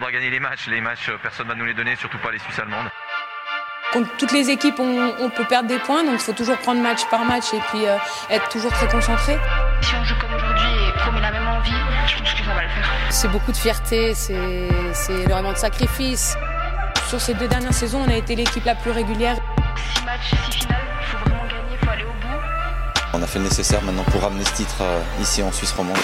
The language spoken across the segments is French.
faudra gagner les matchs. Les matchs, personne ne va nous les donner, surtout pas les Suisses allemandes. Contre toutes les équipes, on, peut perdre des points, donc il faut toujours prendre match par match et puis être toujours très concentré. Si on joue comme aujourd'hui et qu'on met la même envie, je pense que ça va le faire. C'est beaucoup de fierté, c'est vraiment de sacrifice. Sur ces deux dernières saisons, on a été l'équipe la plus régulière. Six matchs, six finales, il faut vraiment gagner, il faut aller au bout. On a fait le nécessaire maintenant pour ramener ce titre euh, ici en Suisse romande.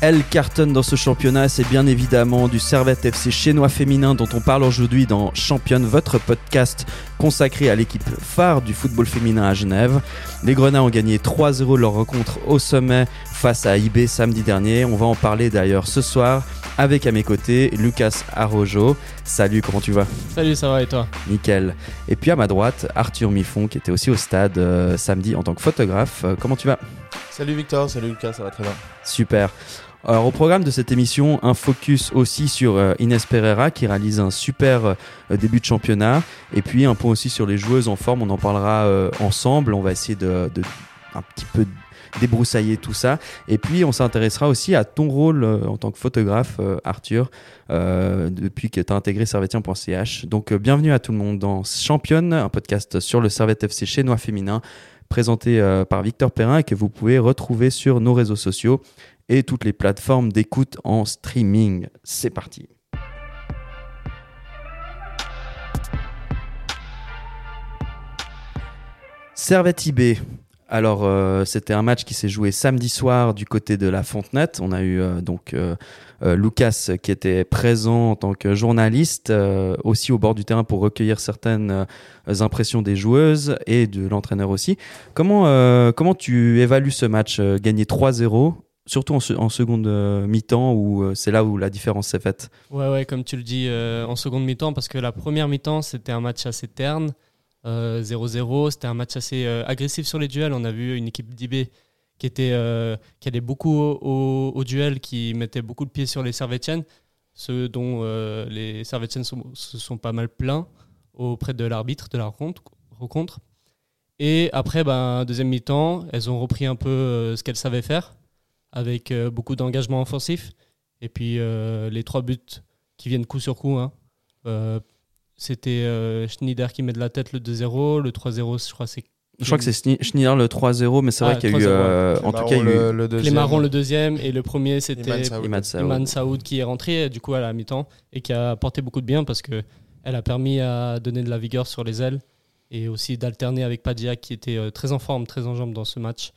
Elle cartonne dans ce championnat, c'est bien évidemment du Servette FC chinois féminin dont on parle aujourd'hui dans Championne, votre podcast consacré à l'équipe phare du football féminin à Genève. Les Grenats ont gagné 3-0 leur rencontre au sommet face à IB samedi dernier. On va en parler d'ailleurs ce soir avec à mes côtés Lucas Arrojo. Salut, comment tu vas? Salut, ça va et toi? Nickel. Et puis à ma droite, Arthur Miffon qui était aussi au stade euh, samedi en tant que photographe. Euh, comment tu vas? Salut Victor, salut Lucas, ça va très bien. Super. Alors au programme de cette émission, un focus aussi sur euh, Inès Pereira qui réalise un super euh, début de championnat. Et puis un point aussi sur les joueuses en forme, on en parlera euh, ensemble, on va essayer de, un petit peu débroussailler tout ça. Et puis on s'intéressera aussi à ton rôle en tant que photographe Arthur depuis que tu as intégré servetien.ch. Donc bienvenue à tout le monde dans Championne, un podcast sur le Servette FC chinois féminin présenté par Victor Perrin et que vous pouvez retrouver sur nos réseaux sociaux et toutes les plateformes d'écoute en streaming. C'est parti. Servette IB. Alors, euh, c'était un match qui s'est joué samedi soir du côté de la Fontenette. On a eu euh, donc euh, Lucas qui était présent en tant que journaliste, aussi au bord du terrain pour recueillir certaines impressions des joueuses et de l'entraîneur aussi. Comment, comment tu évalues ce match Gagner 3-0 surtout en, seconde euh, mi-temps où euh, c'est là où la différence s'est faite. Ouais, ouais, comme tu le dis, euh, en seconde mi-temps, parce que la première mi-temps, c'était un match assez terne, 0-0, c'était un match assez agressif sur les duels. On a vu une équipe d'IB qui, était, qui allait beaucoup au, au, duel, qui mettait beaucoup de pieds sur les Servetiennes, ce dont les Servetiennes se sont pas mal plaints auprès de l'arbitre de la rencontre. rencontre. Et après, ben, deuxième mi-temps, elles ont repris un peu ce qu'elles savaient faire avec euh, beaucoup d'engagement offensif. Et puis euh, les trois buts qui viennent coup sur coup. Hein. Euh, c'était Schneider qui met de la tête le 2-0, le 3-0, je crois c'est je crois que c'est Schneider le 3-0, mais c'est vrai ah, qu'il y a eu. en tout cas, il y a eu. Le, deuxième. Marron le deuxième, et le premier c'était Iman Saoud. qui est rentré du coup à la mi-temps et qui a apporté beaucoup de bien parce que elle a permis à donner de la vigueur sur les ailes et aussi d'alterner avec Padia qui était très en forme, très en jambes dans ce match.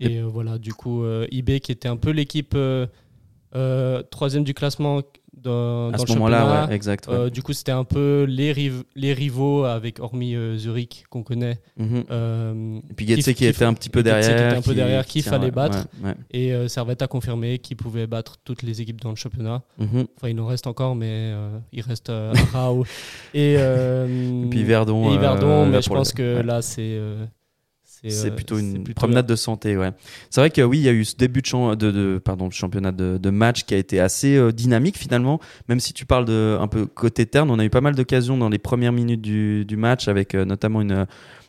Et, euh, voilà, du coup, euh, IB qui était un peu l'équipe euh, troisième du classement dans, à ce moment-là, ouais, exact. du coup, c'était un peu les, les rivaux, avec hormis Zurich qu'on connaît. Mhm. et puis Getse qui, était un petit peu derrière. Qui était un peu derrière, qu'il fallait battre. Et Servette a confirmé qu'il pouvait battre toutes les équipes dans le championnat. Mhm. Enfin, il en reste encore, mais il reste Rao et, puis Verdon. Et Verdon, mais je pense que là, c'est c'est euh, plutôt une promenade de santé, ouais. C'est vrai que oui, il y a eu ce début de, de, de pardon, championnat de, match qui a été assez euh, dynamique finalement. Même si tu parles de un peu côté terne, on a eu pas mal d'occasions dans les premières minutes du, match avec euh, notamment une,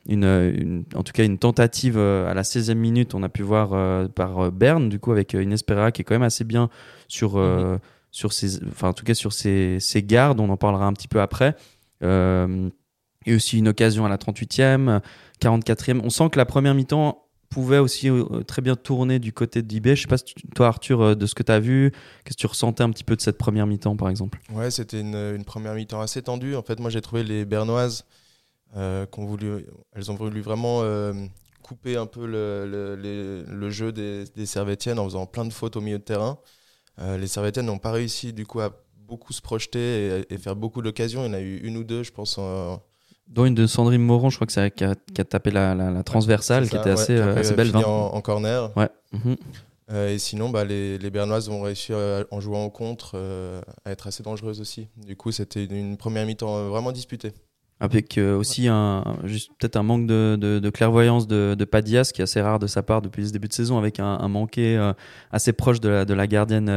une, en tout cas une tentative à la 16e minute, on a pu voir par Berne, du coup avec une Espera qui est quand même assez bien sur, mhm. sur ses, enfin en tout cas sur ses, ses, gardes, on en parlera un petit peu après. et aussi une occasion à la 38e. 44e. On sent que la première mi-temps pouvait aussi euh, très bien tourner du côté d'IB. Je sais pas, toi Arthur, euh, de ce que tu as vu, qu'est-ce que tu ressentais un petit peu de cette première mi-temps par exemple? Ouais, c'était une, première mi-temps assez tendue. En fait, moi j'ai trouvé les Bernoises, euh, voulu, elles ont voulu vraiment couper un peu le, jeu des, des en faisant plein de fautes au milieu de terrain. les Servétiennes n'ont pas réussi du coup à beaucoup se projeter et, faire beaucoup d'occasions. Il y en a eu une ou deux, je pense, en, dont une de Sandrine Moron, je crois que ça qui a, tapé la, transversale, qui était assez, euh, assez belle. En, corner. Ouais. Mhm. Euh, et sinon, bah, les, les Bernoises ont réussi, en jouant au contre, euh, à être assez dangereuses aussi. Du coup, c'était une première mi-temps vraiment disputée. Avec aussi un, peut-être un manque de, de, clairvoyance de, de, Padias, qui est assez rare de sa part depuis ce début de saison, avec un, un manqué assez proche de la, de la gardienne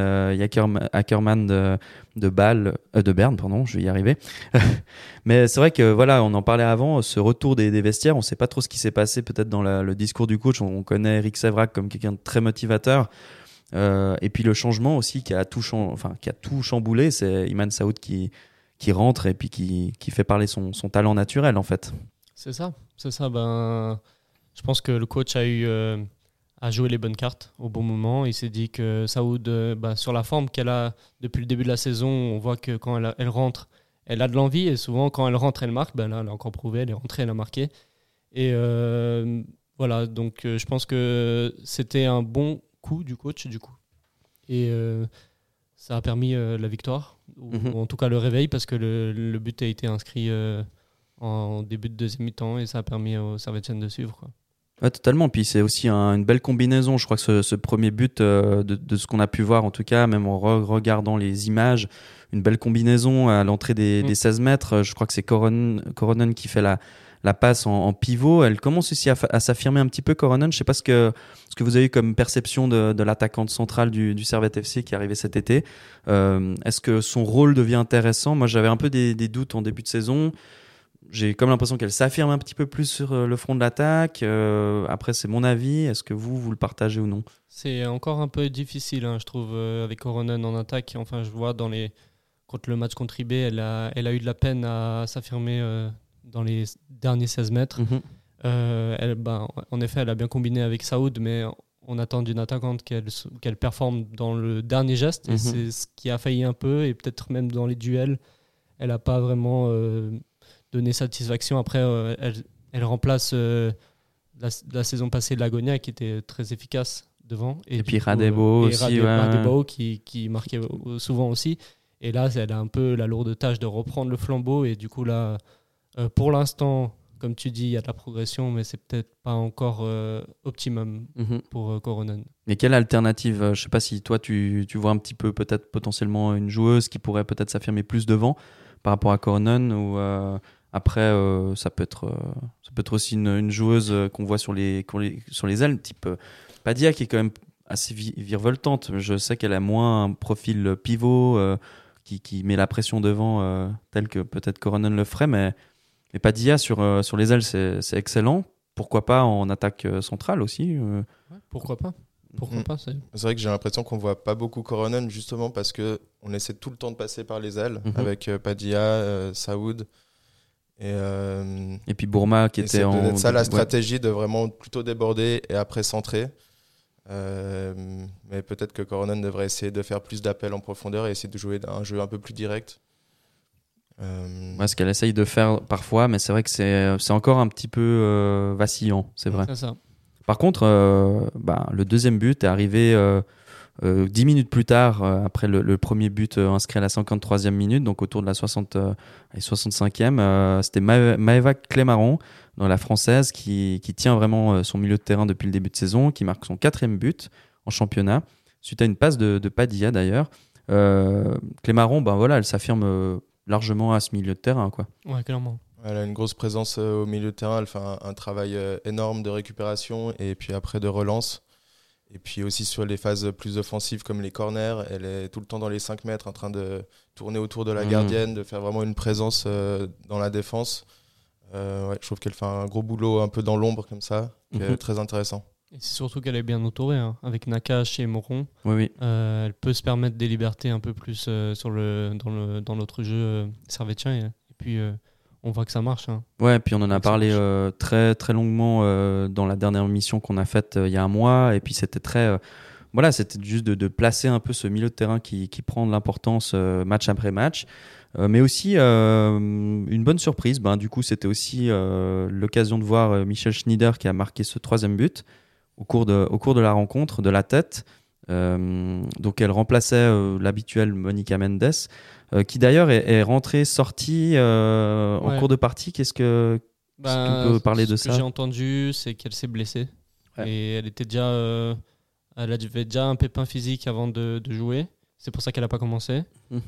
Ackerman de, de Bâle, euh, de Berne, pardon, je vais y arriver. Mais c'est vrai que voilà, on en parlait avant, ce retour des, vestiaires, on ne sait pas trop ce qui s'est passé peut-être dans le discours du coach. On, connaît Eric Sevrac comme quelqu'un de très motivateur. et puis le changement aussi qui a tout, enfin, qui a tout chamboulé, c'est Iman Saoud qui, qui rentre et puis qui, qui fait parler son, son, talent naturel en fait. C'est ça, c'est ça. Ben, je pense que le coach a eu a joué les bonnes cartes au bon moment. Il s'est dit que Saoud, ben, sur la forme qu'elle a depuis le début de la saison, on voit que quand elle, elle rentre, elle a de l'envie et souvent quand elle rentre, elle marque. Ben là, elle a encore prouvé, elle est rentrée, elle a marqué. Et euh, voilà, donc euh, je pense que c'était un bon coup du coach du coup. Et euh, ça a permis la victoire, mhm. ou, en tout cas le réveil, parce que le, but a été inscrit en début de deuxième mi-temps et ça a permis aux Servetiennes de suivre. Quoi. Ouais, totalement. Puis c'est aussi une belle combinaison. Je crois que ce, premier but, de, ce qu'on a pu voir, en tout cas, même en regardant les images, une belle combinaison à l'entrée des, 16 mm. mètres. Je crois que c'est Coronen qui fait la, la passe en, pivot. Elle commence aussi à, s'affirmer un petit peu, Coronen. Je ne sais pas ce que, ce que vous avez eu comme perception de, de l'attaquante centrale du, du Servette FC qui est arrivé cet été. Euh, est-ce que son rôle devient intéressant? Moi, j'avais un peu des, doutes en début de saison. J'ai comme l'impression qu'elle s'affirme un petit peu plus sur euh, le front de l'attaque. Euh, après, c'est mon avis. Est-ce que vous, vous le partagez ou non? C'est encore un peu difficile, hein, je trouve, avec Coronen en attaque. Enfin, je vois dans les contre le match contre IB, elle a, elle a eu de la peine à s'affirmer dans les derniers 16 mètres. Mhm. Euh, elle, ben, en effet, elle a bien combiné avec Saoud, mais on attend d'une attaquante qu'elle performe dans le dernier geste. Et mhm. c'est ce qui a failli un peu, et peut-être même dans les duels, elle n'a pas vraiment euh, donné satisfaction. Après, elle, elle, remplace la, saison passée de l'Agonia, qui était très efficace devant. Et, puis Radebo aussi. Radebo qui, qui marquait souvent aussi. Et là, elle a un peu la lourde tâche de reprendre le flambeau. Et du coup, là, euh, pour l'instant, comme tu dis, il y a de la progression, mais c'est peut-être pas encore euh, optimum mhm. pour euh, Coronen. Mais quelle alternative Je sais pas si toi, tu, tu vois un petit peu peut-être potentiellement une joueuse qui pourrait peut-être s'affirmer plus devant par rapport à Coronen ou après ça peut être ça peut être aussi une, joueuse qu'on voit sur les, sur les ailes type Padia qui est quand même assez virevoltante. Je sais qu'elle a moins un profil pivot qui, met la pression devant, euh, tel que peut-être Coronen le ferait, mais, mais Padilla sur, euh, sur les ailes, c'est excellent. Pourquoi pas en attaque euh, centrale aussi Pourquoi pas pourquoi mm. pas C'est vrai que j'ai l'impression qu'on voit pas beaucoup Coronen justement parce que on essaie tout le temps de passer par les ailes mm-hmm. avec Padilla, Saoud et, et puis Bourma qui était en. C'est ça la stratégie de vraiment plutôt déborder et après centrer. Euh, mais peut-être que Coronan devrait essayer de faire plus d'appels en profondeur et essayer de jouer un jeu un peu plus direct. Euh... ce qu'elle essaye de faire parfois, mais c'est vrai que c'est encore un petit peu euh, vacillant, c'est vrai. Ça. Par contre, euh, bah, le deuxième but est arrivé dix minutes plus tard, après le, premier but inscrit à la 53e minute, donc autour de la 60, 65e. C'était Maeva Clémaron dans la française qui, qui, tient vraiment euh, son milieu de terrain depuis le début de saison, qui marque son quatrième but en championnat, suite à une passe de, de Padilla d'ailleurs. Euh, Clémaron, ben voilà, elle s'affirme euh, largement à ce milieu de terrain. Quoi. Ouais, clairement. Elle a une grosse présence euh, au milieu de terrain, elle fait un, travail énorme de récupération et puis après de relance. Et puis aussi sur les phases plus offensives comme les corners, elle est tout le temps dans les 5 mètres en train de tourner autour de la mmh. gardienne, de faire vraiment une présence dans la défense. Euh, je trouve qu'elle fait un gros boulot un peu dans l'ombre comme ça, qui est mhm. très intéressant. Et c'est surtout qu'elle est bien entourée, hein, avec Nakash et Moron. Oui, oui. Euh, elle peut se permettre des libertés un peu plus euh, sur le, dans, le, dans notre jeu servetien. Et, puis, on voit que ça marche. Hein. Ouais, puis on en a parlé très, très longuement dans la dernière mission qu'on a faite il y a un mois. Et puis, c'était très. voilà, c'était juste de, de, placer un peu ce milieu de terrain qui, qui prend de l'importance match après match. Euh, mais aussi euh, une bonne surprise. Ben, du coup, c'était aussi euh, l'occasion de voir Michel Schneider qui a marqué ce troisième but au cours de, au cours de la rencontre de la tête. donc elle remplaçait l'habituelle Monica Mendes, qui d'ailleurs est, rentrée, sortie en cours de partie. Qu'est-ce que tu peux parler de ça? Ce que j'ai entendu, c'est qu'elle s'est blessée et elle était déjà, elle avait déjà un pépin physique avant de, de jouer. C'est pour ça qu'elle n'a pas commencé. Hum.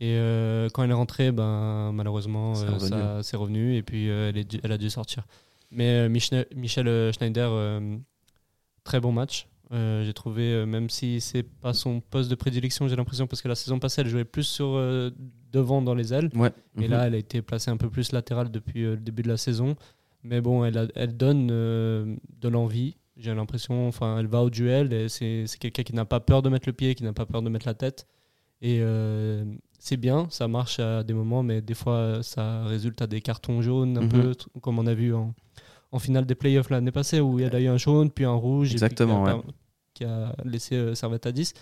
Et euh, quand elle est rentrée, ben, malheureusement, euh, ça c'est revenu et puis euh, elle, est, elle, a dû sortir. Mais Michel, Michel Schneider, très bon match. j'ai trouvé, même si c'est pas son poste de prédilection, j'ai l'impression, parce que la saison passée, elle jouait plus sur devant dans les ailes. Ouais. Et là, mhm. elle a été placée un peu plus latérale depuis le début de la saison. Mais bon, elle, elle donne de l'envie. J'ai l'impression, enfin, elle va au duel et c'est quelqu'un qui n'a pas peur de mettre le pied, qui n'a pas peur de mettre la tête. Et euh, c'est bien, ça marche à des moments, mais des fois, ça résulte à des cartons jaunes, un mhm. peu comme on a vu en, en finale des playoffs l'année passée, où il y a eu un jaune, puis un rouge, Exactement, et qui, a, laissé euh, Servette à 10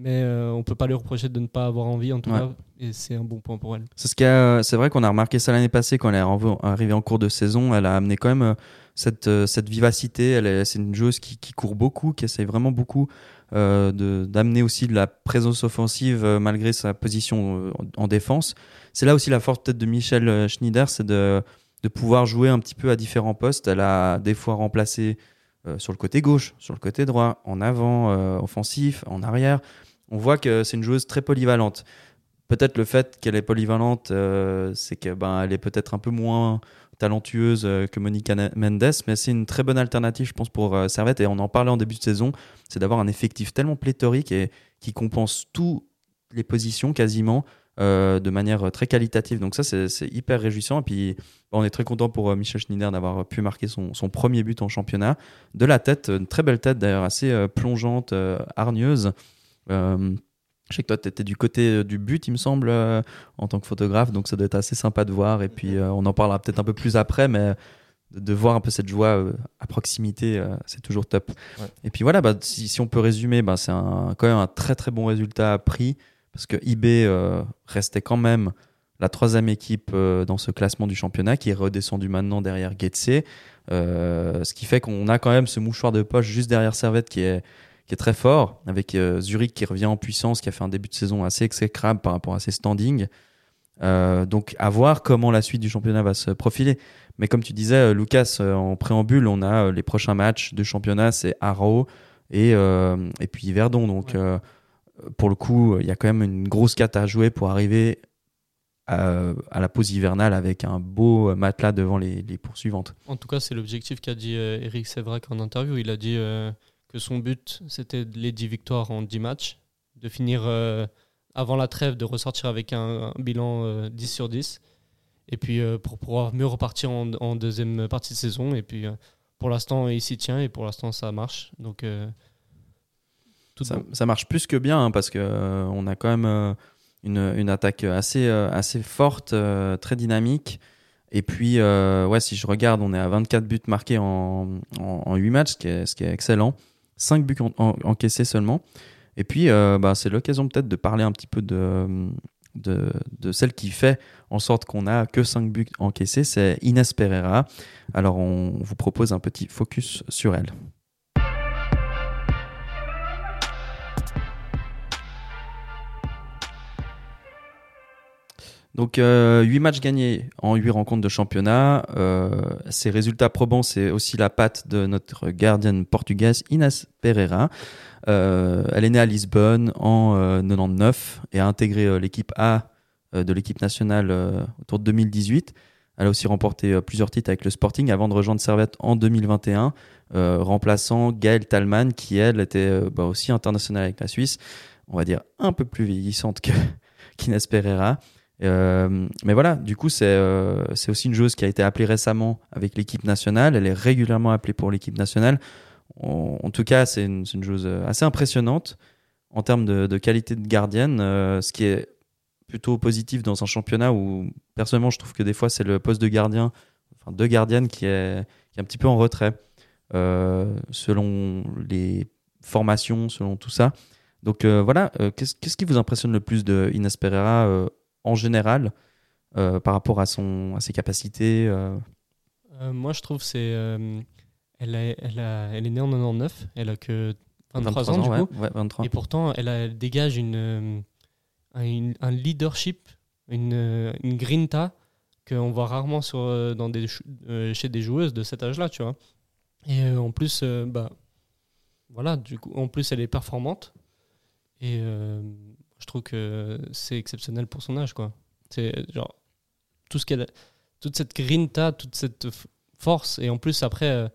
mais euh, on peut pas lui reprocher de ne pas avoir envie en tout cas et c'est un bon point pour elle. C'est ce c'est vrai qu'on a remarqué ça l'année passée quand elle est arrivée en cours de saison, elle a amené quand même cette, euh, cette vivacité. Elle c'est une joueuse qui, qui, court beaucoup, qui essaye vraiment beaucoup euh, d'amener aussi de la présence offensive malgré sa position euh, en, défense. C'est là aussi la force peut-être de Michel Schneider, c'est de, de pouvoir jouer un petit peu à différents postes. Elle a des fois remplacé sur le côté gauche, sur le côté droit, en avant, offensif, en arrière. On voit que c'est une joueuse très polyvalente. Peut-être le fait qu'elle est polyvalente, c'est qu'elle ben, est peut-être un peu moins talentueuse euh, que Monica Mendes, mais c'est une très bonne alternative, je pense, pour euh, Servette. Et on en parlait en début de saison, c'est d'avoir un effectif tellement pléthorique et qui compense toutes les positions quasiment euh, de manière très qualitative. Donc ça, c'est hyper réjouissant. Et puis, on est très content pour Michel Schneider d'avoir pu marquer son, son, premier but en championnat. De la tête, une très belle tête d'ailleurs, assez plongeante, hargneuse. Je sais que toi, tu étais du côté euh, du but, il me semble, euh, en tant que photographe, donc ça doit être assez sympa de voir. Et puis, euh, on en parlera peut-être un peu plus après, mais de, voir un peu cette joie à proximité, c'est toujours top. Et puis voilà, bah, si, on peut résumer, bah, c'est quand même un très très bon résultat à prix, parce que eBay restait quand même la troisième équipe dans ce classement du championnat, qui est redescendu maintenant derrière Getse. ce qui fait qu'on a quand même ce mouchoir de poche juste derrière Servette qui est qui est très fort, avec euh, Zurich qui revient en puissance, qui a fait un début de saison assez exécrable par rapport à ses standings. Euh, donc à voir comment la suite du championnat va se profiler. Mais comme tu disais, euh, Lucas, en préambule, on a les prochains matchs de championnat, c'est Arrow et, et puis Verdon. Donc pour le coup, il y a quand même une grosse carte à jouer pour arriver à, la pause hivernale avec un beau matelas devant les, poursuivantes. En tout cas, c'est l'objectif qu'a dit Eric Sévrac en interview. Il a dit que son but, c'était les 10 victoires en 10 matchs, de finir euh, avant la trêve, de ressortir avec un, bilan 10 euh, sur 10, et puis euh, pour pouvoir mieux repartir en, deuxième partie de saison. Et puis pour l'instant, il s'y tient, et pour l'instant, ça marche. Donc, tout ça, ça, marche plus que bien, hein, parce qu'on on a quand même une, une, attaque assez, assez forte, très dynamique. Et puis, ouais, si je regarde, on est à 24 buts marqués en, en, 8 matchs, ce qui est, ce qui est excellent. 5 buts encaissés seulement. Et puis, euh, bah, c'est l'occasion peut-être de parler un petit peu de, de, de, celle qui fait en sorte qu'on n'a que 5 buts encaissés, c'est Inès Pereira. Alors, on vous propose un petit focus sur elle. Donc, 8 euh, matchs gagnés en 8 rencontres de championnat. Euh, ces résultats probants, c'est aussi la patte de notre gardienne portugaise Inès Pereira. Euh, elle est née à Lisbonne en 99 et a intégré l'équipe A de l'équipe nationale autour de 2018. Elle a aussi remporté plusieurs titres avec le Sporting avant de rejoindre Servette en 2021, remplaçant Gaëlle Talman qui, elle, était bah, aussi internationale avec la Suisse. On va dire un peu plus vieillissante que qu'Inès Pereira. Euh, mais voilà, du coup, c'est euh, aussi une joueuse qui a été appelée récemment avec l'équipe nationale. Elle est régulièrement appelée pour l'équipe nationale. En, tout cas, c'est une, une, joueuse assez impressionnante en termes de, qualité de gardienne, euh, ce qui est plutôt positif dans un championnat où, personnellement, je trouve que des fois, c'est le poste de gardien, enfin, de gardienne qui est, qui est un petit peu en retrait selon les formations, selon tout ça. Donc voilà, qu'est-ce qu'est-ce qui vous impressionne le plus de Inès Pereira en général euh, par rapport à, son, à ses capacités euh euh, Moi, je trouve c'est elle, elle, elle est née en 99, elle a que 23, ans, du coup. 23. Et pourtant, elle, elle dégage une, un leadership, une, une grinta qu'on voit rarement sur, dans des, chez des joueuses de cet âge-là, tu vois. Et en plus, bah, voilà, du coup, en plus, elle est performante. Et je trouve que c'est exceptionnel pour son âge, quoi. C'est genre tout ce qu'elle, toute cette grinta, toute cette force, et en plus après, euh,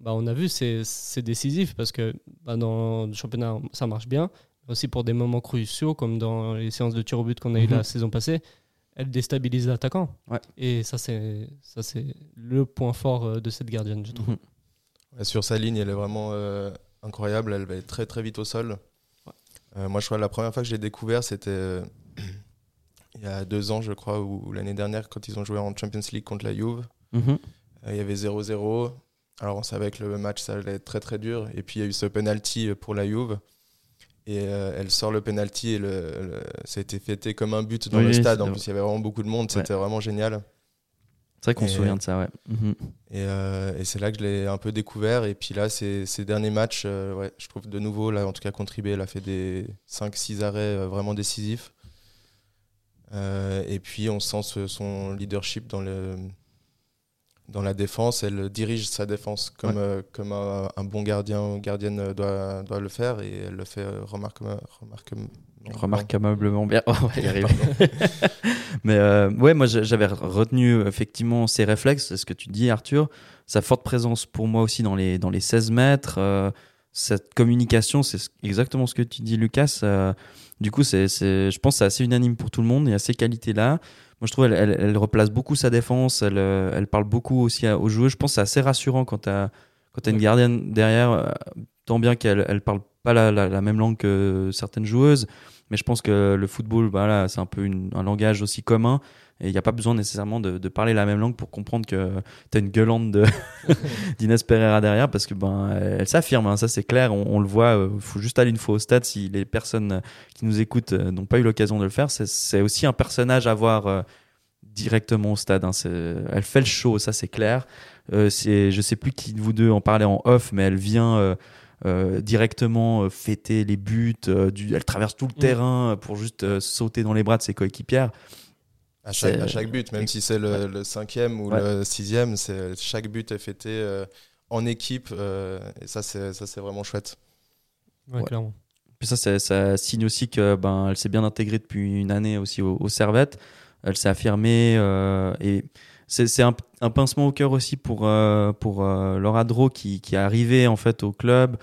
bah, on a vu, c'est, c'est décisif parce que bah, dans le championnat, ça marche bien. Aussi pour des moments cruciaux, comme dans les séances de tir au but qu'on a eu la mhm. saison passée, elle déstabilise l'attaquant. Ouais. Et ça, c'est ça, c'est le point fort euh, de cette gardienne, je trouve. Mhm. sur sa ligne, elle est vraiment incroyable. Elle va être très très vite au sol. Moi, je crois que la première fois que j'ai découvert, c'était il y a deux ans, je crois, ou, l'année dernière, quand ils ont joué en Champions League contre la Juve. Mhm. il y avait 0-0. Alors on savait que le match ça allait être très très dur. Et puis il y a eu ce penalty pour la Juve. Et euh, elle sort le penalty et le, ça a été fêté comme un but dans le stade. En plus, il y avait vraiment beaucoup de monde. C'était vraiment génial. C'est vrai qu'on se souvient de ça, ouais. Mhm. Et, euh, et c'est là que je l'ai un peu découvert. Et puis là, ces, ces derniers matchs, euh, ouais, je trouve de nouveau, là, en tout cas, contribué. Elle a fait des 5-6 arrêts vraiment décisifs. et puis, on sent son leadership dans le, dans la défense, elle dirige sa défense comme, euh, comme un, bon gardien ou gardienne doit, doit le faire et elle le fait euh, remarquablement bien. Mais euh, ouais, moi j'avais retenu effectivement ses réflexes, c'est ce que tu dis Arthur, sa forte présence pour moi aussi dans les, dans les 16 mètres, cette communication, c'est exactement ce que tu dis Lucas. du coup, c'est, je pense que c'est assez unanime pour tout le monde, il y a ces qualités-là. Moi, je trouve elle, elle, replace beaucoup sa défense. Elle, euh, elle parle beaucoup aussi aux joueurs. Je pense que c'est assez rassurant quand tu as, quand as une gardienne derrière, euh, tant bien qu'elle elle parle pas la, la, même langue que certaines joueuses. Mais je pense que le football, voilà, c'est un peu un langage aussi commun. Et il n'y a pas besoin nécessairement de, de, parler la même langue pour comprendre que tu as une gueulante d'Inès Pereira derrière parce que ben elle, s'affirme, hein, ça c'est clair, on, le voit. Il euh, faut juste aller une fois au stade si les personnes qui nous écoutent euh, n'ont pas eu l'occasion de le faire. C'est aussi un personnage à voir euh, directement au stade. Hein, elle fait le show, ça c'est clair. Euh, je sais plus qui de vous deux en parlait en off, mais elle vient. Directement fêter les buts, du, elle traverse tout le mm. terrain pour juste sauter dans les bras de ses coéquipières. À chaque, but, même si c'est le, cinquième ou le sixième, chaque but est fêté euh, en équipe euh, et ça c'est ça c'est vraiment chouette. Ouais, clairement. Puis ça, ça signe aussi que ben elle s'est bien intégrée depuis une année aussi aux, Servettes. Elle s'est affirmée euh, et c'est un, pincement au cœur aussi pour pour Laura Dro qui, qui est arrivée en fait au club.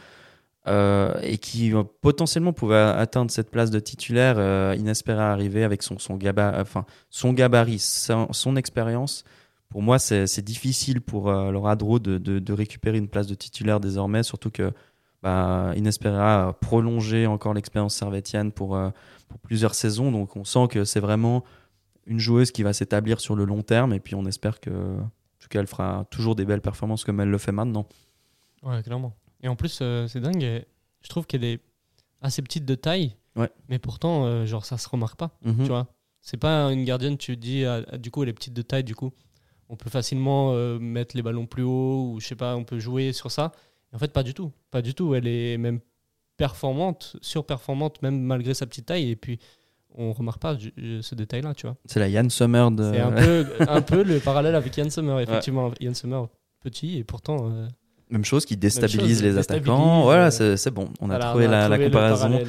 Euh, et qui euh, potentiellement pouvait atteindre cette place de titulaire euh, inespéré arriver avec son, son, enfin, son gabarit, son, expérience. Pour moi, c'est difficile pour Laura Dro de, de, récupérer une place de titulaire désormais, surtout que bah, Inespera a encore l'expérience servétienne pour plusieurs saisons. Donc on sent que c'est vraiment une joueuse qui va s'établir sur le long terme et puis on espère que en tout cas elle fera toujours des belles performances comme elle le fait maintenant. Ouais, clairement. Et en plus, euh, c'est dingue. Je trouve qu'elle est assez petite de taille. Ouais. Mais pourtant, euh, genre, ça se remarque pas. Mhm. Tu vois C'est pas une gardienne, tu dis, ah, ah, du coup, elle est petite de taille, du coup. On peut facilement euh, mettre les ballons plus haut, ou je sais pas, on peut jouer sur ça. en fait, pas du tout. Pas du tout. Elle est même performante, surperformante, même malgré sa petite taille. Et puis, on remarque pas ce détail-là, tu vois. C'est la Yann Sommer de. C'est un peu, un peu le parallèle avec Yann Sommer, effectivement. Yann Sommer, petit, et pourtant. Même chose qui déstabilise les attaquants. Voilà, c'est bon. On a trouvé, la, comparaison.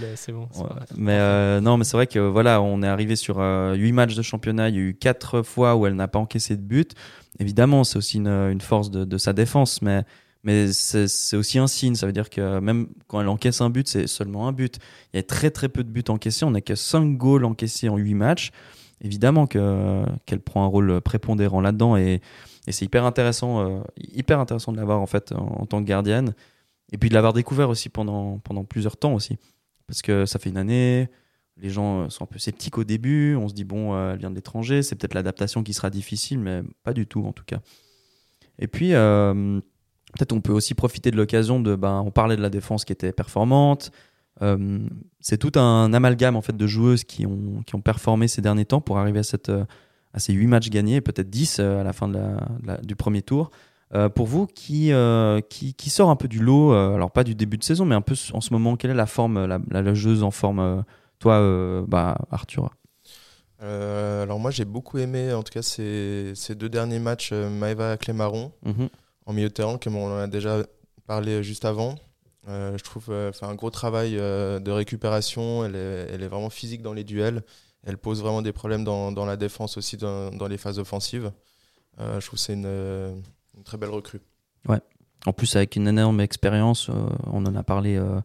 mais euh, non, mais c'est vrai que voilà, on est arrivé sur euh, 8 matchs de championnat. Il y a eu 4 fois où elle n'a pas encaissé de but. Évidemment, c'est aussi une, une, force de, de, sa défense, mais, mais c'est aussi un signe. Ça veut dire que même quand elle encaisse un but, c'est seulement un but. Il y a très très peu de buts encaissés. On n'a que 5 goals encaissés en 8 matchs. Évidemment qu'elle prend un rôle prépondérant là-dedans et et c'est hyper intéressant, euh, hyper intéressant de l'avoir en fait en, tant que gardienne. Et puis de l'avoir découvert aussi pendant, pendant plusieurs temps aussi. Parce que ça fait une année, les gens euh, sont un peu sceptiques au début. On se dit, bon, euh, elle vient de l'étranger, c'est peut-être l'adaptation qui sera difficile, mais pas du tout en tout cas. Et puis, peut-être on peut aussi profiter de l'occasion de. Ben, on parlait de la défense qui était performante. c'est tout un amalgame en fait de joueuses qui ont, qui ont performé ces derniers temps pour arriver à cette à ces 8 matchs gagnés, peut-être 10 euh, à la fin de la, du premier tour. Euh, pour vous, qui, euh, qui, qui, sort un peu du lot, alors pas du début de saison, mais un peu en ce moment, quelle est la forme, la, la logeuse en forme, toi, bah, Arthur? Alors moi, j'ai beaucoup aimé, en tout cas, ces, ces deux derniers matchs, Maëva Clémaron, mhm. En milieu de terrain, comme on en a déjà parlé juste avant. je trouve fait un gros travail de récupération, elle est, elle est, vraiment physique dans les duels elle pose vraiment des problèmes dans, dans la défense aussi, dans, dans les phases offensives. Euh, je trouve que c'est une, très belle recrue. Ouais. En plus, avec une énorme expérience, euh, on en a parlé euh,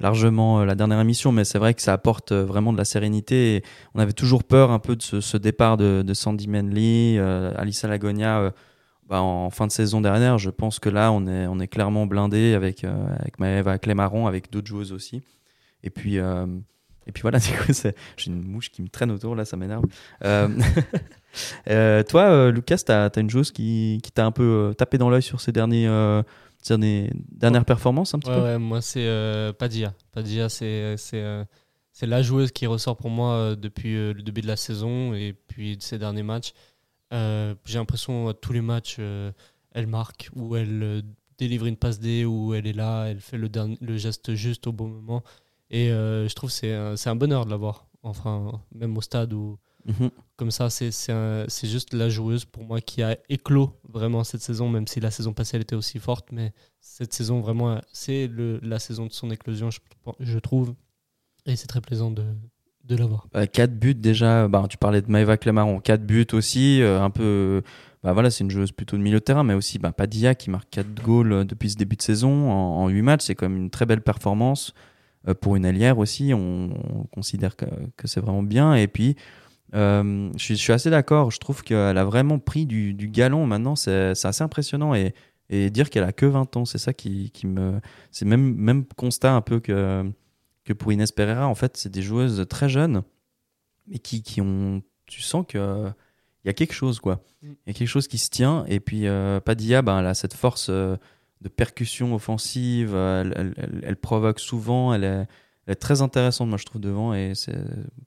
largement la dernière émission, mais c'est vrai que ça apporte vraiment de la sérénité. On avait toujours peur un peu de ce, départ de, de Sandy Manley, Alissa Lagonia bah, en fin de saison dernière, je pense que là, on est, on est clairement blindé avec, avec Maëva Clémaron, avec d'autres joueuses aussi. Et puis, et puis voilà, j'ai une mouche qui me traîne autour, là, ça m'énerve. toi, Lucas, tu as, une joueuse qui, qui t'a un peu tapé dans l'œil sur ces derniers dernières performances un petit ouais, peu ouais, moi c'est euh, Padia. Padia, c'est euh, la joueuse qui ressort pour moi euh, depuis euh, le début de la saison et puis de ces derniers matchs. J'ai l'impression tous les matchs, elle marque ou elle délivre une passe D ou elle est là, elle fait le, le geste juste au bon moment. Et je trouve que c'est un, un bonheur de l'avoir. Enfin, même au stade où Mhm. Comme ça, c'est juste la joueuse pour moi qui a éclos vraiment cette saison, même si la saison passée elle était aussi forte. Mais cette saison, vraiment, c'est la saison de son éclosion, je, je trouve. Et c'est très plaisant de, de l'avoir. 4 euh, buts déjà, bah, tu parlais de Maëva Clamaron, 4 buts aussi, euh, un peu. Bah voilà, c'est une joueuse plutôt de milieu de terrain, mais aussi bah, Padia qui marque 4 goals euh, depuis ce début de saison en, en 8 matchs. C'est quand même une très belle performance. pour une allière aussi, on, on considère que, c'est vraiment bien. Et puis, je, suis, assez d'accord. Je trouve qu'elle a vraiment pris du, galon maintenant. C'est assez impressionnant. Et, et dire qu'elle a que 20 ans, c'est ça qui, qui me. C'est même, même constat un peu que, que pour Inès Pereira. En fait, c'est des joueuses très jeunes, mais qui, qui ont. Tu sens que. Il y a quelque chose, quoi. Mm. Il y a quelque chose qui se tient. Et puis, euh, Padilla, ben, elle a cette force euh, de percussion offensive. Elle, elle, elle provoque souvent. Elle est elle est très intéressante, moi, je trouve, devant. Et c'est,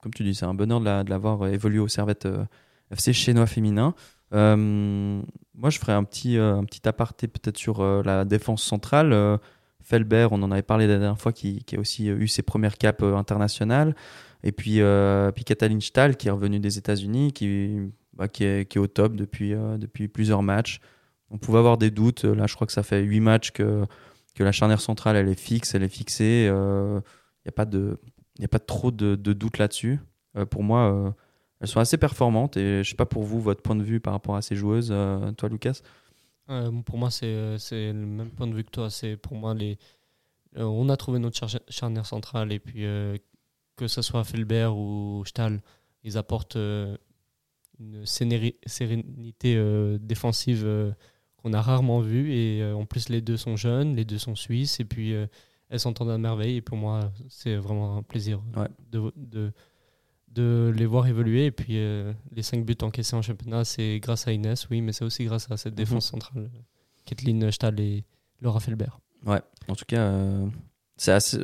comme tu dis, c'est un bonheur de, la, de l'avoir évolué au Servette euh, FC chinois féminin. Euh, moi, je ferais un petit, euh, un petit aparté peut-être sur la défense centrale. Felbert, on en avait parlé la dernière fois, qui, a aussi eu ses premières capes internationales. Et puis, puis Katalin Stahl, qui est revenu des États-Unis, qui, bah, qui, est, au top depuis, depuis plusieurs matchs. On pouvait avoir des doutes. Là, je crois que ça fait huit matchs que, que la charnière centrale, elle est fixe, elle est fixée n'y a, pas a pas trop de, de doute là-dessus. Euh, pour moi, euh, elles sont assez performantes et je sais pas pour vous, votre point de vue par rapport à ces joueuses, euh, toi Lucas? Pour moi, c'est le même point de vue que toi. C'est pour moi, les, on a trouvé notre charnière centrale et puis que ce soit Felbert ou Stahl, ils apportent une sérénité défensive qu'on a rarement vue. Et en plus, les deux sont jeunes, les deux sont suisses. Et puis, elles s'entendent à merveille. Et pour moi, c'est vraiment un plaisir de, de, de, les voir évoluer. Et puis, euh, les 5 buts encaissés en championnat, c'est grâce à Inès, oui, mais c'est aussi grâce à cette mhm. défense centrale, Kathleen Stahl et Laura Felbert. Ouais, en tout cas, euh, c'est assez...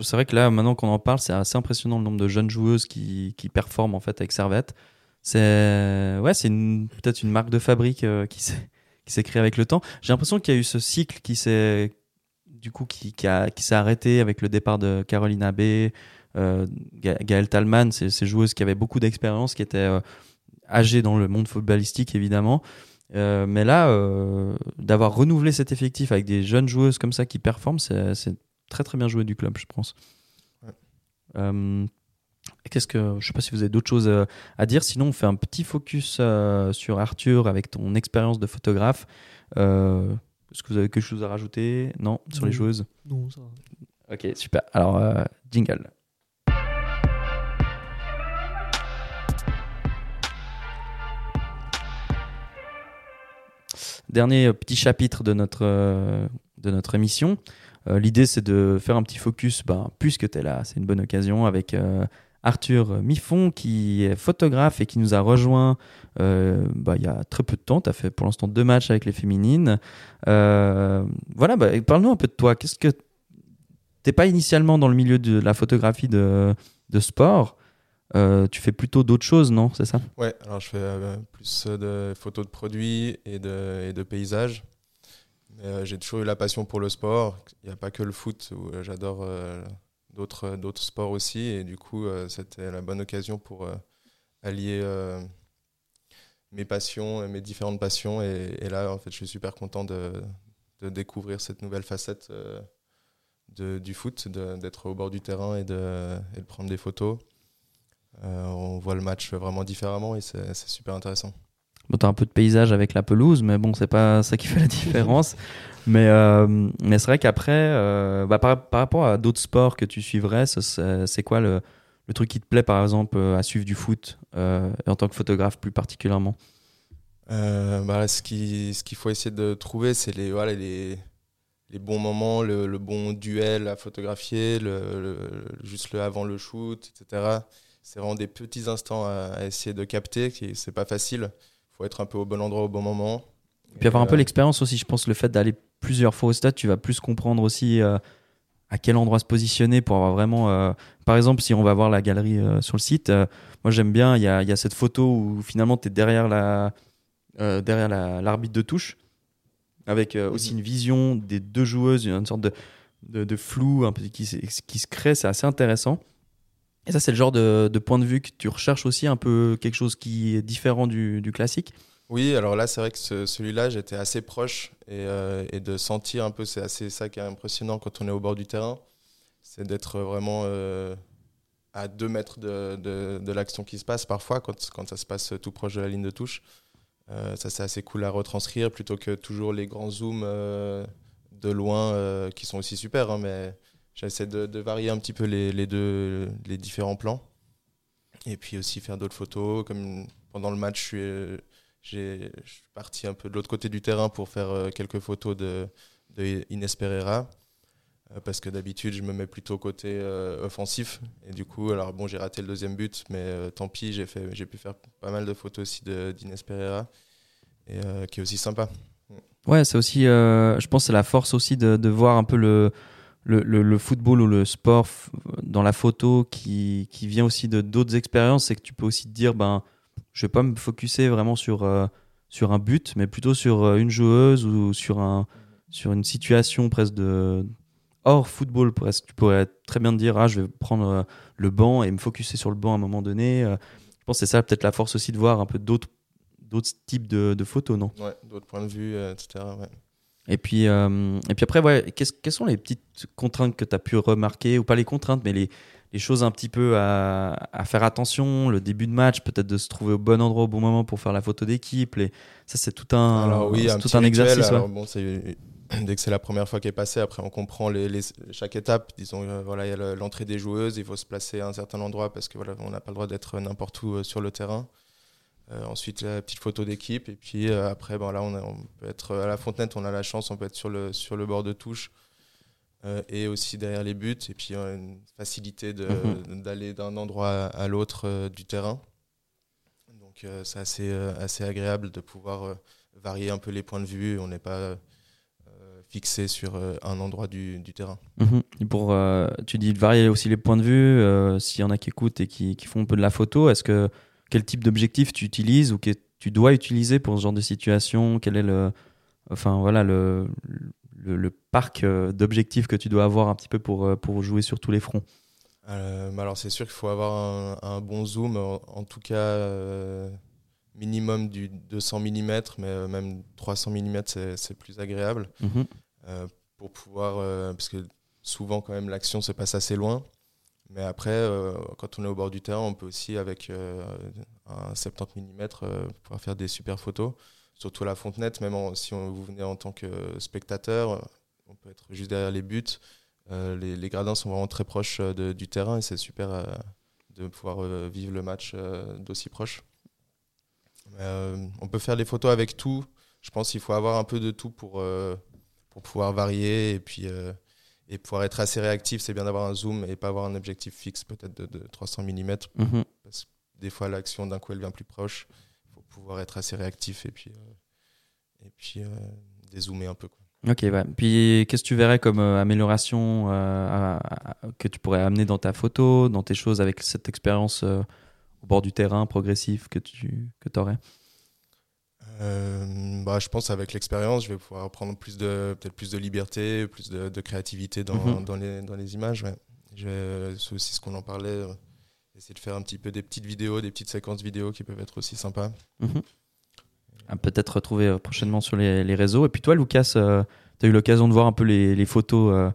c'est vrai que là, maintenant qu'on en parle, c'est assez impressionnant le nombre de jeunes joueuses qui, qui performent en fait avec Servette. C'est ouais, c'est peut-être une marque de fabrique euh, qui s'est qui s'est créée avec le temps. J'ai l'impression qu'il y a eu ce cycle qui s'est du coup qui, qui, qui s'est arrêté avec le départ de Caroline Abbé, euh, Gaëlle Talman, ces, ces joueuses qui avaient beaucoup d'expérience, qui étaient euh, âgées dans le monde footballistique évidemment. Euh, mais là, euh, d'avoir renouvelé cet effectif avec des jeunes joueuses comme ça qui performent, c'est très très bien joué du club, je pense. Euh, qu'est-ce que je sais pas si vous avez d'autres choses à dire. Sinon, on fait un petit focus sur Arthur avec ton expérience de photographe. Est-ce que vous avez quelque chose à rajouter? Non? Sur les joueuses? Non, ça va. Ok, super. Alors, euh, jingle. Dernier euh, petit chapitre de notre, euh, de notre émission. L'idée, c'est de faire un petit focus, ben, puisque tu es là, c'est une bonne occasion, avec Arthur Miffon, qui est photographe et qui nous a rejoint euh, bah, il y a très peu de temps. Tu as fait pour l'instant deux matchs avec les féminines. Euh, voilà, bah, parle-nous un peu de toi. Qu'est-ce que t'es pas initialement dans le milieu de la photographie de, de sport? Euh, tu fais plutôt d'autres choses, non C'est ça? Ouais, alors je fais plus de photos de produits et de, et de paysages. j'ai toujours eu la passion pour le sport. Il n'y a pas que le foot où j'adore d'autres d'autres sports aussi et du coup euh, c'était la bonne occasion pour euh, allier euh, mes passions mes différentes passions et, là en fait je suis super content de, de découvrir cette nouvelle facette de, du foot d'être au bord du terrain et de, et de prendre des photos on voit le match vraiment différemment et c'est super intéressant Bon, t'as un peu de paysage avec la pelouse, mais bon, c'est pas ça qui fait la différence. Mais, euh, mais c'est vrai qu'après, euh, bah, par, par, rapport à d'autres sports que tu suivrais, c'est quoi le, le, truc qui te plaît, par exemple, euh, à suivre du foot en tant que photographe plus particulièrement? Bah, Ce qu'il ce qu'il faut essayer de trouver, c'est les, voilà, les, les bons moments, le, le, bon duel à photographier, le, juste le avant le shoot, etc. C'est vraiment des petits instants à, essayer de capter, c'est pas facile. Il faut être un peu au bon endroit au bon moment. Et puis avoir un peu l'expérience aussi, je pense, le fait d'aller plusieurs fois au stade, tu vas plus comprendre aussi à quel endroit se positionner pour avoir vraiment. Euh, par exemple, si on va voir la galerie euh, sur le site, euh, moi j'aime bien, il y a, y a, cette photo où finalement tu es derrière la derrière l'arbitre de touche, avec aussi mhm. une vision des deux joueuses, une sorte de, de, de flou un peu qui, qui se crée, c'est assez intéressant. Et ça, c'est le genre de, point de vue que tu recherches aussi, un peu quelque chose qui est différent du, classique. Oui, alors là, c'est vrai que celui-là, j'étais assez proche euh, et, de sentir un peu, c'est assez ça qui est impressionnant quand on est au bord du terrain, c'est d'être vraiment euh, à deux mètres de, de, l'action qui se passe parfois quand, quand, ça se passe tout proche de la ligne de touche. Euh, ça, c'est assez cool à retranscrire plutôt que toujours les grands zooms de loin qui sont aussi super, hein, mais j'essaie de, varier un petit peu les, deux, les différents plans. Et puis aussi faire d'autres photos, comme pendant le match, je suis je suis parti un peu de l'autre côté du terrain pour faire euh, quelques photos de, de Pereira euh, parce que d'habitude je me mets plutôt côté euh, offensif et du coup alors bon j'ai raté le deuxième but mais tant pis j'ai fait j'ai pu faire pas mal de photos aussi d'Inès Pereira et qui est aussi sympa ouais c'est aussi je pense c'est la force aussi de, de, voir un peu le le, le, football ou le sport dans la photo qui, qui vient aussi de d'autres expériences c'est que tu peux aussi te dire ben je vais pas me focuser vraiment sur, euh, sur un but, mais plutôt sur euh, une joueuse ou sur, un, sur une situation presque de hors football. Presque. Tu pourrais très bien te dire, ah, je vais prendre euh, le banc et me focuser sur le banc à un moment donné. je pense que c'est ça peut-être la force aussi de voir un peu d'autres types de, de, photos, non? Ouais, d'autres points de vue, etc. Et puis, et puis après, ouais, quelles sont les petites contraintes que tu as pu remarquer, ou pas les contraintes, mais les, les choses un petit peu à, faire attention, le début de match, peut-être de se trouver au bon endroit au bon moment pour faire la photo d'équipe. Les... Ça, c'est tout un, oui, un, tout un exercice. bon, dès que c'est la première fois qu'elle est passée, après on comprend les, chaque étape. Disons, euh, voilà, il y a l'entrée des joueuses, il faut se placer à un certain endroit parce que voilà, on n'a pas le droit d'être n'importe où euh, sur le terrain. Euh, ensuite, la petite photo d'équipe. Et puis après, bon, là, on, on, peut être à la Fontenette, on a la chance, on peut être sur le, sur le bord de touche. Euh, et aussi derrière les buts, et puis une facilité mhm. d'aller d'un endroit à l'autre euh, du terrain. Donc euh, c'est assez, assez agréable de pouvoir varier un peu les points de vue, on n'est pas fixé sur un endroit du, du terrain. Mhm. Et pour, tu dis de varier aussi les points de vue, s'il y en a qui écoutent et qui, qui, font un peu de la photo, est-ce que quel type d'objectif tu utilises ou que tu dois utiliser pour ce genre de situation? Quel est le, enfin voilà le, le, parc euh, d'objectifs que tu dois avoir un petit peu pour, euh, pour jouer sur tous les fronts? Euh, Alors c'est sûr qu'il faut avoir un, bon zoom, en, tout cas minimum du 200 mm, mais même 300 mm c'est plus agréable mhm. pour pouvoir, parce que souvent quand même l'action se passe assez loin. Mais après, quand on est au bord du terrain, on peut aussi, avec un 70 mm, pouvoir faire des super photos surtout à la Fontenette, même si vous venez en tant que spectateur, on peut être juste derrière les buts. Euh, les, gradins sont vraiment très proches euh, du terrain et c'est super euh, de pouvoir vivre le match d'aussi proche. on peut faire des photos avec tout. Je pense qu'il faut avoir un peu de tout pour, pour pouvoir varier et puis et pouvoir être assez réactif. C'est bien d'avoir un zoom et pas avoir un objectif fixe peut-être de, 300 mm. Mhm. Parce que des fois l'action d'un coup elle vient plus proche pouvoir être assez réactif et puis, euh, et puis euh, dézoomer un peu. Quoi. Ok, bah. puis qu'est-ce que tu verrais comme euh, amélioration que tu pourrais amener dans ta photo, dans tes choses avec cette expérience au bord du terrain progressif que tu que aurais bah, je pense avec l'expérience, je vais pouvoir prendre plus de peut-être plus de liberté, plus de, de créativité dans, mhm. dans, les, dans les images. Ouais. C'est aussi ce qu'on en parlait essayer de faire un petit peu des petites vidéos, des petites séquences vidéo qui peuvent être aussi sympas. Mhm. Peut-être retrouver euh, prochainement sur les, réseaux. Et puis toi, Lucas, euh, tu as eu l'occasion de voir un peu les, photos euh,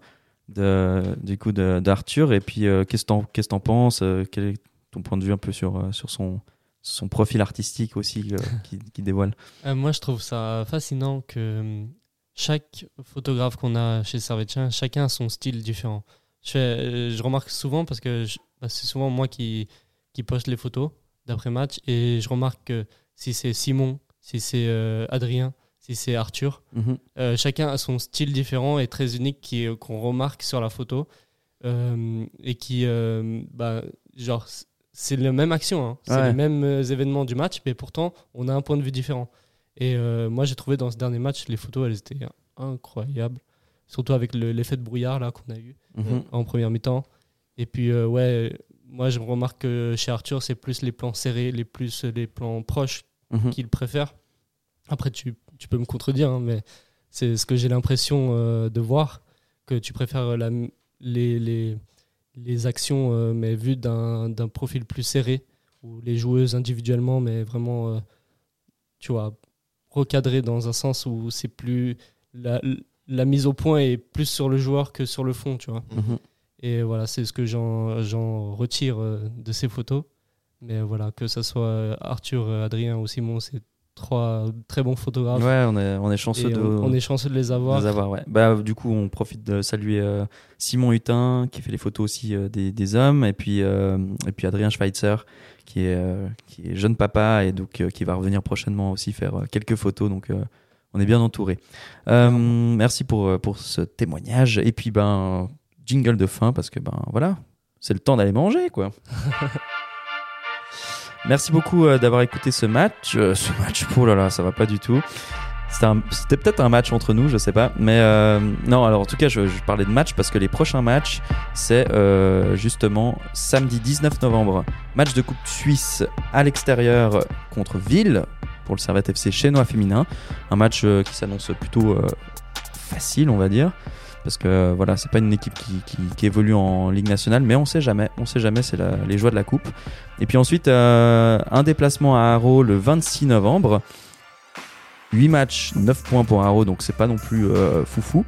de, du coup d'Arthur. Et puis, qu'est-ce que tu en penses Quel est ton point de vue un peu sur, sur son, son profil artistique aussi qui, dévoile Moi, je trouve ça fascinant que chaque photographe qu'on a chez Servetien, chacun a son style différent. Je, je remarque souvent parce que bah, c'est souvent moi qui, qui poste les photos d'après-match et je remarque que si c'est Simon, si c'est Adrien, si c'est Arthur. Mhm. chacun a son style différent et très unique qui qu'on remarque sur la photo et qui, bah, genre, c'est la même action, hein. c'est les mêmes événements du match, mais pourtant on a un point de vue différent. Et moi j'ai trouvé dans ce dernier match les photos elles étaient incroyables, surtout avec l'effet de brouillard là qu'on a eu Mhm. en première mi-temps. Et puis, euh, ouais, moi, je remarque que chez Arthur, c'est plus les plans serrés, les plus les plans proches Mhm. qu'il préfère. Après, tu, tu, peux me contredire, hein, mais c'est ce que j'ai l'impression euh, de voir, que tu préfères la, les, les, les actions, euh, mais vues d'un profil plus serré, ou les joueuses individuellement, mais vraiment, euh, tu vois, recadrées dans un sens où c'est plus... La, la mise au point est plus sur le joueur que sur le fond, tu vois. Mhm. Et voilà, c'est ce que j'en retire euh, de ces photos. Mais voilà, que ce soit Arthur, Adrien ou Simon, c'est trois très bons photographes. Ouais, on est, on est chanceux, de, on, est chanceux de les avoir. De les avoir ouais. bah, du coup, on profite de saluer euh, Simon Hutin, qui fait les photos aussi euh, des, des, hommes, et puis, euh, et puis Adrien Schweitzer, qui est, euh, qui est jeune papa, et donc qui va revenir prochainement aussi faire quelques photos. Donc, on est bien entouré. merci pour, pour ce témoignage. Et puis, ben, jingle de fin, parce que, ben, voilà, c'est le temps d'aller manger, quoi. Merci beaucoup euh, d'avoir écouté ce match. Euh, ce match, oh là là, ça va pas du tout. C'était peut-être un match entre nous, je sais pas. Mais euh, non, alors en tout cas, je, parlais de match parce que les prochains matchs, c'est justement samedi 19 novembre. Match de Coupe Suisse à l'extérieur contre Ville pour le Servette FC chinois féminin. Un match qui s'annonce plutôt facile, on va dire parce que voilà, c'est pas une équipe qui, qui, qui, évolue en Ligue nationale, mais on sait jamais, on sait jamais, c'est les joies de la coupe. Et puis ensuite, euh, un déplacement à Haro le 26 novembre. 8 matchs, 9 points pour Haro, donc c'est pas non plus euh, foufou.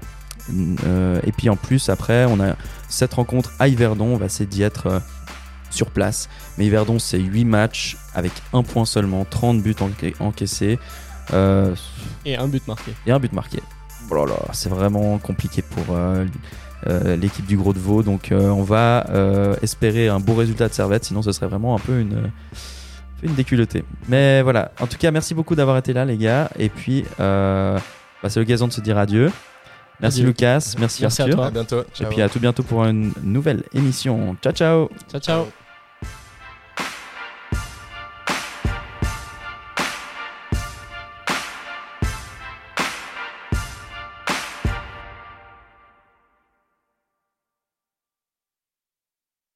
Euh, et puis en plus, après, on a cette rencontre à Yverdon, on va essayer d'y être euh, sur place. Mais Yverdon, c'est 8 matchs avec un point seulement, 30 buts encaissés. et un but marqué. Et un but marqué. Oh là là, c'est vraiment compliqué pour euh, euh, l'équipe du Gros de Vaud. Donc euh, on va espérer un beau résultat de Servette, sinon ce serait vraiment un peu une, une déculottée. Mais voilà, en tout cas, merci beaucoup d'avoir été là, les gars. Et puis, bah, c'est l'occasion de se dire adieu. Merci adieu. Lucas, merci, merci Arthur. À, toi. à bientôt. Ciao. Et puis à tout bientôt pour une nouvelle émission. Ciao, ciao. Ciao, ciao.